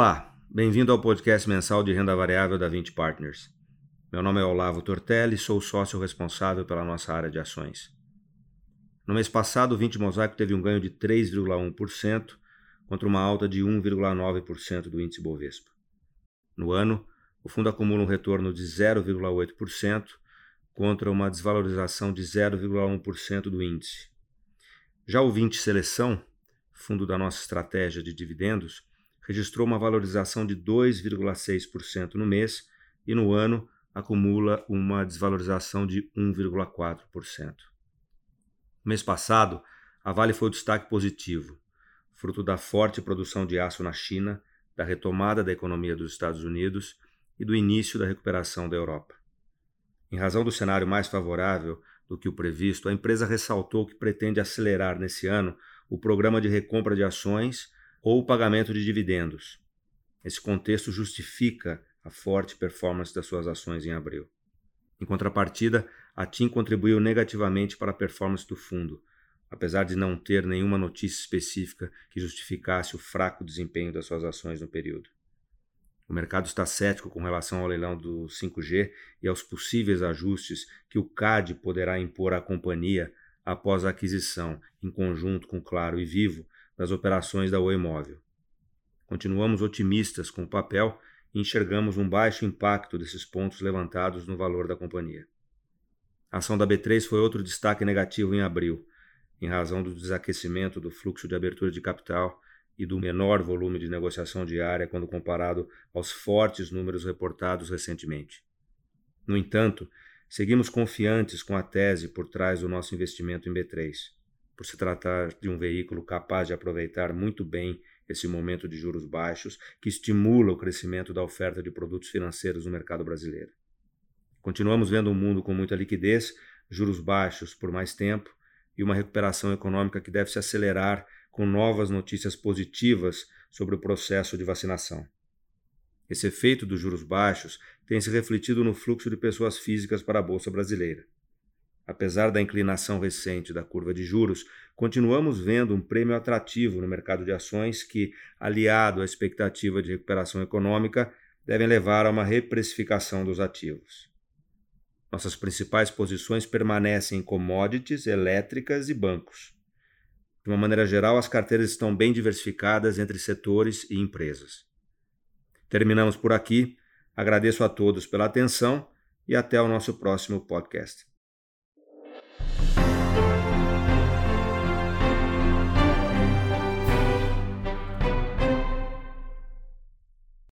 Olá, bem-vindo ao podcast mensal de renda variável da 20 Partners. Meu nome é Olavo Tortelli e sou sócio responsável pela nossa área de ações. No mês passado, o 20 Mosaico teve um ganho de 3,1% contra uma alta de 1,9% do índice Bovespa. No ano, o fundo acumula um retorno de 0,8% contra uma desvalorização de 0,1% do índice. Já o 20 Seleção, fundo da nossa estratégia de dividendos, registrou uma valorização de 2,6% no mês e no ano acumula uma desvalorização de 1,4%. No mês passado, a Vale foi o destaque positivo, fruto da forte produção de aço na China, da retomada da economia dos Estados Unidos e do início da recuperação da Europa. Em razão do cenário mais favorável do que o previsto, a empresa ressaltou que pretende acelerar nesse ano o programa de recompra de ações ou o pagamento de dividendos. Esse contexto justifica a forte performance das suas ações em abril. Em contrapartida, a TIM contribuiu negativamente para a performance do fundo, apesar de não ter nenhuma notícia específica que justificasse o fraco desempenho das suas ações no período. O mercado está cético com relação ao leilão do 5G e aos possíveis ajustes que o CAD poderá impor à companhia após a aquisição, em conjunto com Claro e Vivo, das operações da Oi Móvel. Continuamos otimistas com o papel e enxergamos um baixo impacto desses pontos levantados no valor da companhia. A ação da B3 foi outro destaque negativo em abril, em razão do desaquecimento do fluxo de abertura de capital e do menor volume de negociação diária quando comparado aos fortes números reportados recentemente. No entanto, seguimos confiantes com a tese por trás do nosso investimento em B3 por se tratar de um veículo capaz de aproveitar muito bem esse momento de juros baixos que estimula o crescimento da oferta de produtos financeiros no mercado brasileiro. Continuamos vendo um mundo com muita liquidez, juros baixos por mais tempo e uma recuperação econômica que deve se acelerar com novas notícias positivas sobre o processo de vacinação. Esse efeito dos juros baixos tem se refletido no fluxo de pessoas físicas para a Bolsa Brasileira. Apesar da inclinação recente da curva de juros, continuamos vendo um prêmio atrativo no mercado de ações que, aliado à expectativa de recuperação econômica, devem levar a uma reprecificação dos ativos. Nossas principais posições permanecem em commodities, elétricas e bancos. De uma maneira geral, as carteiras estão bem diversificadas entre setores e empresas. Terminamos por aqui. Agradeço a todos pela atenção e até o nosso próximo podcast.